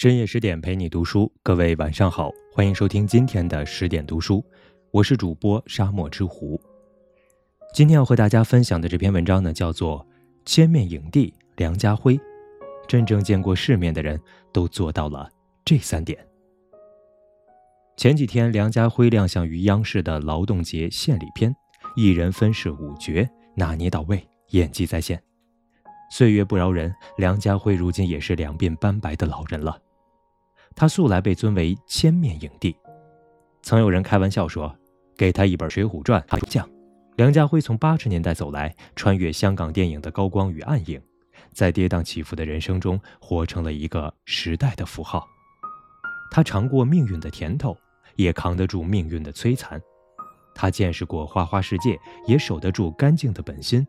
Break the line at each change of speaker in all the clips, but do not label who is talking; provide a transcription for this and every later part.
深夜十点陪你读书，各位晚上好，欢迎收听今天的十点读书，我是主播沙漠之狐。今天要和大家分享的这篇文章呢，叫做《千面影帝梁家辉》，真正见过世面的人都做到了这三点。前几天，梁家辉亮相于央视的劳动节献礼片，一人分饰五角，拿捏到位，演技在线。岁月不饶人，梁家辉如今也是两鬓斑白的老人了。他素来被尊为千面影帝，曾有人开玩笑说：“给他一本《水浒传》，他将。”梁家辉从八十年代走来，穿越香港电影的高光与暗影，在跌宕起伏的人生中，活成了一个时代的符号。他尝过命运的甜头，也扛得住命运的摧残。他见识过花花世界，也守得住干净的本心。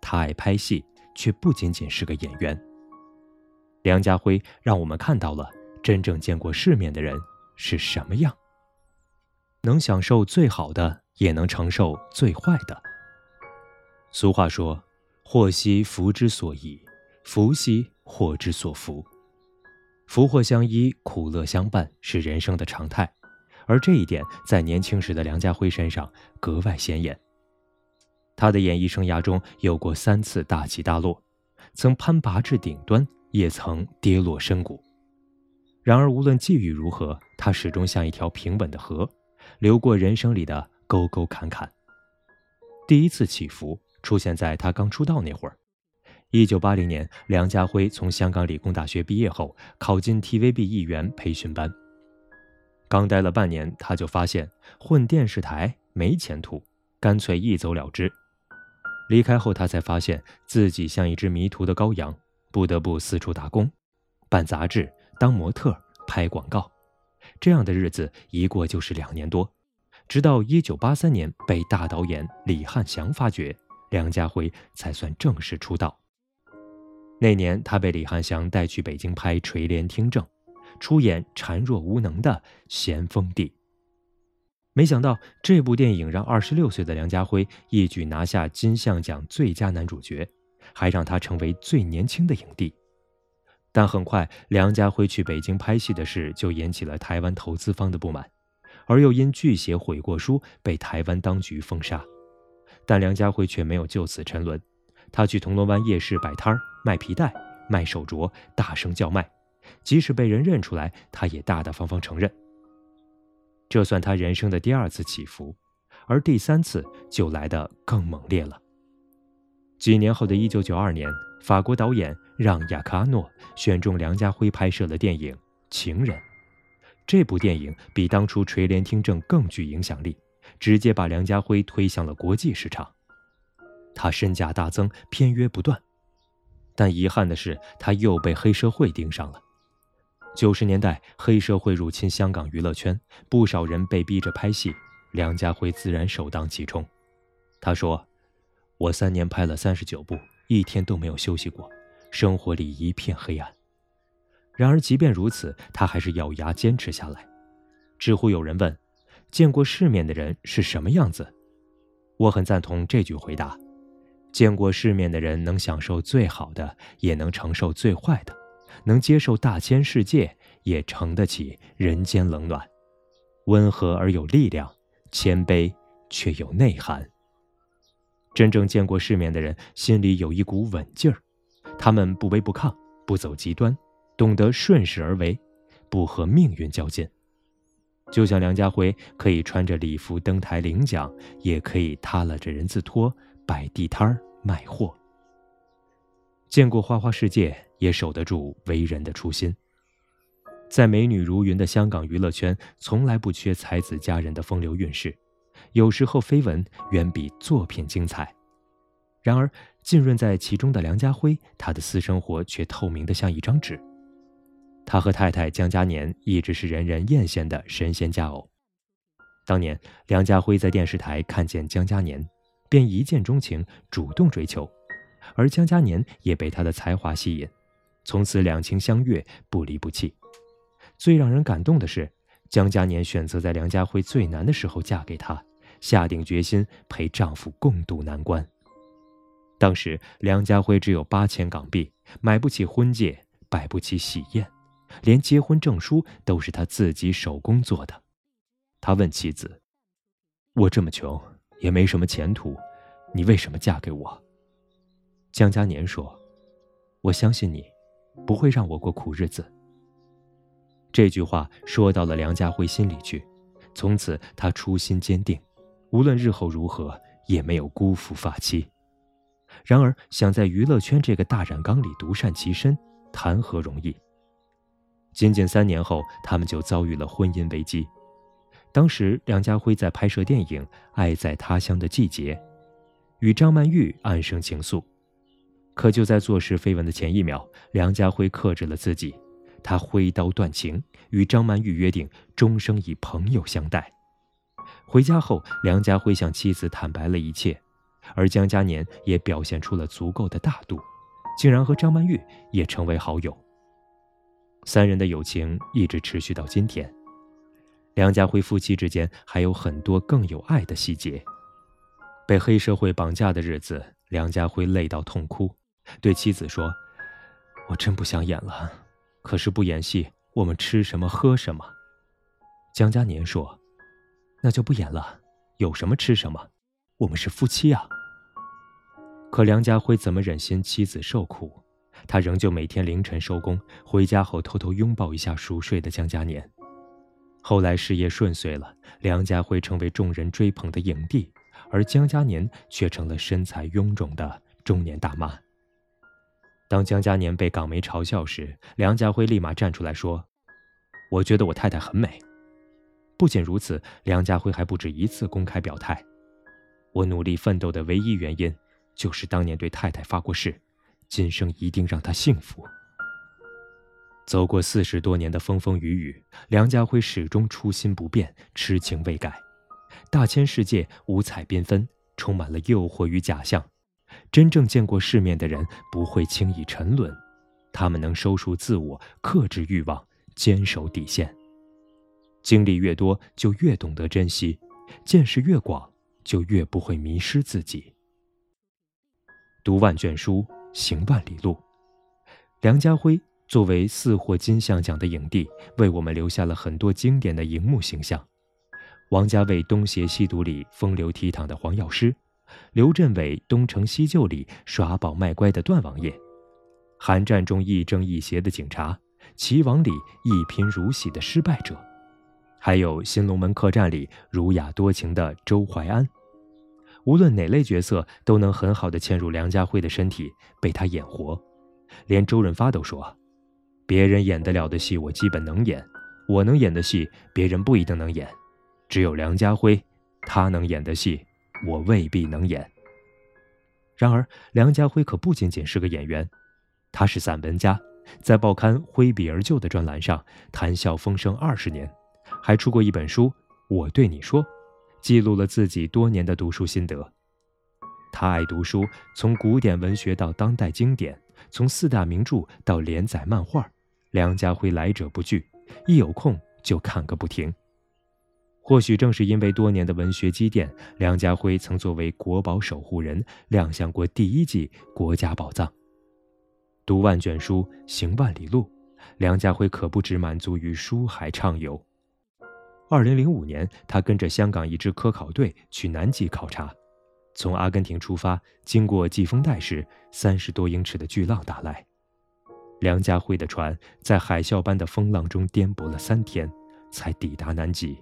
他爱拍戏。却不仅仅是个演员。梁家辉让我们看到了真正见过世面的人是什么样，能享受最好的，也能承受最坏的。俗话说：“祸兮福之所倚，福兮祸之所伏。”福祸相依，苦乐相伴是人生的常态，而这一点在年轻时的梁家辉身上格外显眼。他的演艺生涯中有过三次大起大落，曾攀拔至顶端，也曾跌落深谷。然而，无论际遇如何，他始终像一条平稳的河，流过人生里的沟沟坎坎。第一次起伏出现在他刚出道那会儿。一九八零年，梁家辉从香港理工大学毕业后，考进 TVB 艺员培训班。刚待了半年，他就发现混电视台没前途，干脆一走了之。离开后，他才发现自己像一只迷途的羔羊，不得不四处打工，办杂志、当模特、拍广告。这样的日子一过就是两年多，直到1983年被大导演李汉祥发掘，梁家辉才算正式出道。那年，他被李汉祥带去北京拍《垂帘听政》，出演孱弱无能的咸丰帝。没想到这部电影让二十六岁的梁家辉一举拿下金像奖最佳男主角，还让他成为最年轻的影帝。但很快，梁家辉去北京拍戏的事就引起了台湾投资方的不满，而又因拒写悔过书被台湾当局封杀。但梁家辉却没有就此沉沦，他去铜锣湾夜市摆摊儿卖皮带、卖手镯，大声叫卖，即使被人认出来，他也大大方方承认。这算他人生的第二次起伏，而第三次就来得更猛烈了。几年后的一九九二年，法国导演让·雅克阿诺选中梁家辉拍摄了电影《情人》。这部电影比当初《垂帘听政》更具影响力，直接把梁家辉推向了国际市场。他身价大增，片约不断。但遗憾的是，他又被黑社会盯上了。九十年代，黑社会入侵香港娱乐圈，不少人被逼着拍戏，梁家辉自然首当其冲。他说：“我三年拍了三十九部，一天都没有休息过，生活里一片黑暗。”然而，即便如此，他还是咬牙坚持下来。知乎有人问：“见过世面的人是什么样子？”我很赞同这句回答：“见过世面的人能享受最好的，也能承受最坏的。”能接受大千世界，也承得起人间冷暖，温和而有力量，谦卑却有内涵。真正见过世面的人，心里有一股稳劲儿，他们不卑不亢，不走极端，懂得顺势而为，不和命运较劲。就像梁家辉可以穿着礼服登台领奖，也可以踏拉着人字拖摆地摊儿卖货。见过花花世界，也守得住为人的初心。在美女如云的香港娱乐圈，从来不缺才子佳人的风流韵事，有时候绯闻远比作品精彩。然而，浸润在其中的梁家辉，他的私生活却透明的像一张纸。他和太太江嘉年一直是人人艳羡的神仙佳偶。当年，梁家辉在电视台看见江嘉年，便一见钟情，主动追求。而江嘉年也被他的才华吸引，从此两情相悦，不离不弃。最让人感动的是，江嘉年选择在梁家辉最难的时候嫁给他，下定决心陪丈夫共度难关。当时梁家辉只有八千港币，买不起婚戒，摆不起喜宴，连结婚证书都是他自己手工做的。他问妻子：“我这么穷，也没什么前途，你为什么嫁给我？”江嘉年说：“我相信你，不会让我过苦日子。”这句话说到了梁家辉心里去，从此他初心坚定，无论日后如何，也没有辜负发妻。然而，想在娱乐圈这个大染缸里独善其身，谈何容易？仅仅三年后，他们就遭遇了婚姻危机。当时，梁家辉在拍摄电影《爱在他乡的季节》，与张曼玉暗生情愫。可就在坐实绯闻的前一秒，梁家辉克制了自己，他挥刀断情，与张曼玉约定终生以朋友相待。回家后，梁家辉向妻子坦白了一切。而江嘉年也表现出了足够的大度，竟然和张曼玉也成为好友。三人的友情一直持续到今天。梁家辉夫妻之间还有很多更有爱的细节。被黑社会绑架的日子，梁家辉累到痛哭，对妻子说：“我真不想演了，可是不演戏，我们吃什么喝什么？”江嘉年说：“那就不演了，有什么吃什么。”我们是夫妻啊。可梁家辉怎么忍心妻子受苦？他仍旧每天凌晨收工，回家后偷偷拥抱一下熟睡的江嘉年。后来事业顺遂了，梁家辉成为众人追捧的影帝，而江嘉年却成了身材臃肿的中年大妈。当江嘉年被港媒嘲笑时，梁家辉立马站出来说：“我觉得我太太很美。”不仅如此，梁家辉还不止一次公开表态。我努力奋斗的唯一原因，就是当年对太太发过誓，今生一定让她幸福。走过四十多年的风风雨雨，梁家辉始终初心不变，痴情未改。大千世界五彩缤纷，充满了诱惑与假象。真正见过世面的人不会轻易沉沦，他们能收束自我，克制欲望，坚守底线。经历越多，就越懂得珍惜；见识越广。就越不会迷失自己。读万卷书，行万里路。梁家辉作为四获金像奖的影帝，为我们留下了很多经典的荧幕形象：王家卫《东邪西毒》里风流倜傥的黄药师，刘镇伟《东成西就》里耍宝卖乖的段王爷，寒战中亦正亦邪的警察，齐王里一贫如洗的失败者。还有《新龙门客栈》里儒雅多情的周淮安，无论哪类角色都能很好的嵌入梁家辉的身体，被他演活。连周润发都说：“别人演得了的戏，我基本能演；我能演的戏，别人不一定能演。只有梁家辉，他能演的戏，我未必能演。”然而，梁家辉可不仅仅是个演员，他是散文家，在报刊《挥笔而就》的专栏上谈笑风生二十年。还出过一本书《我对你说》，记录了自己多年的读书心得。他爱读书，从古典文学到当代经典，从四大名著到连载漫画，梁家辉来者不拒，一有空就看个不停。或许正是因为多年的文学积淀，梁家辉曾作为国宝守护人亮相过第一季《国家宝藏》。读万卷书，行万里路，梁家辉可不只满足于书海畅游。二零零五年，他跟着香港一支科考队去南极考察，从阿根廷出发，经过季风带时，三十多英尺的巨浪打来，梁家辉的船在海啸般的风浪中颠簸了三天，才抵达南极。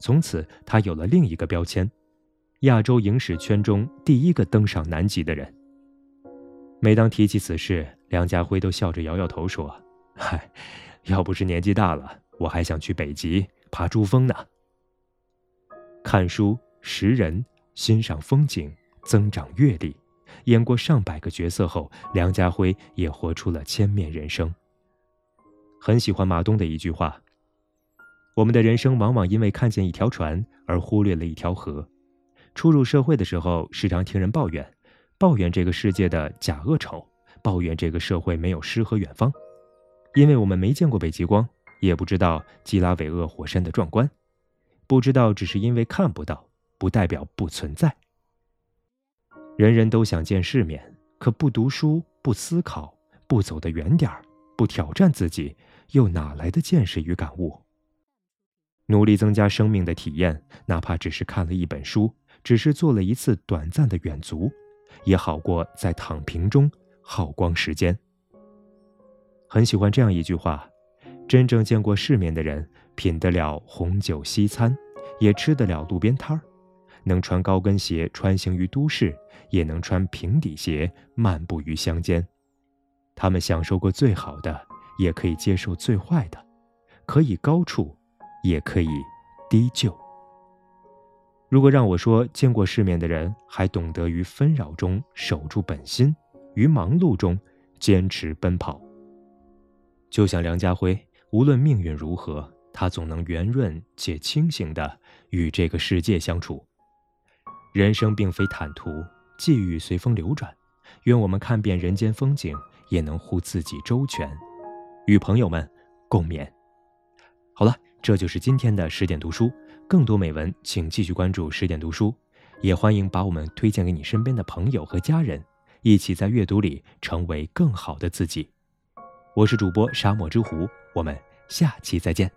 从此，他有了另一个标签：亚洲影史圈中第一个登上南极的人。每当提起此事，梁家辉都笑着摇摇头说：“嗨，要不是年纪大了，我还想去北极。”爬珠峰呢？看书识人，欣赏风景，增长阅历。演过上百个角色后，梁家辉也活出了千面人生。很喜欢马东的一句话：“我们的人生往往因为看见一条船而忽略了一条河。”初入社会的时候，时常听人抱怨，抱怨这个世界的假恶丑，抱怨这个社会没有诗和远方，因为我们没见过北极光。也不知道基拉韦厄火山的壮观，不知道只是因为看不到，不代表不存在。人人都想见世面，可不读书、不思考、不走得远点儿、不挑战自己，又哪来的见识与感悟？努力增加生命的体验，哪怕只是看了一本书，只是做了一次短暂的远足，也好过在躺平中耗光时间。很喜欢这样一句话：真正见过世面的人，品得了红酒西餐，也吃得了路边摊儿，能穿高跟鞋穿行于都市，也能穿平底鞋漫步于乡间。他们享受过最好的，也可以接受最坏的，可以高处。也可以低就。如果让我说，见过世面的人还懂得于纷扰中守住本心，于忙碌中坚持奔跑。就像梁家辉，无论命运如何，他总能圆润且清醒地与这个世界相处。人生并非坦途，际遇随风流转。愿我们看遍人间风景，也能护自己周全。与朋友们共勉。好了。这就是今天的十点读书，更多美文，请继续关注十点读书，也欢迎把我们推荐给你身边的朋友和家人，一起在阅读里成为更好的自己。我是主播沙漠之狐，我们下期再见。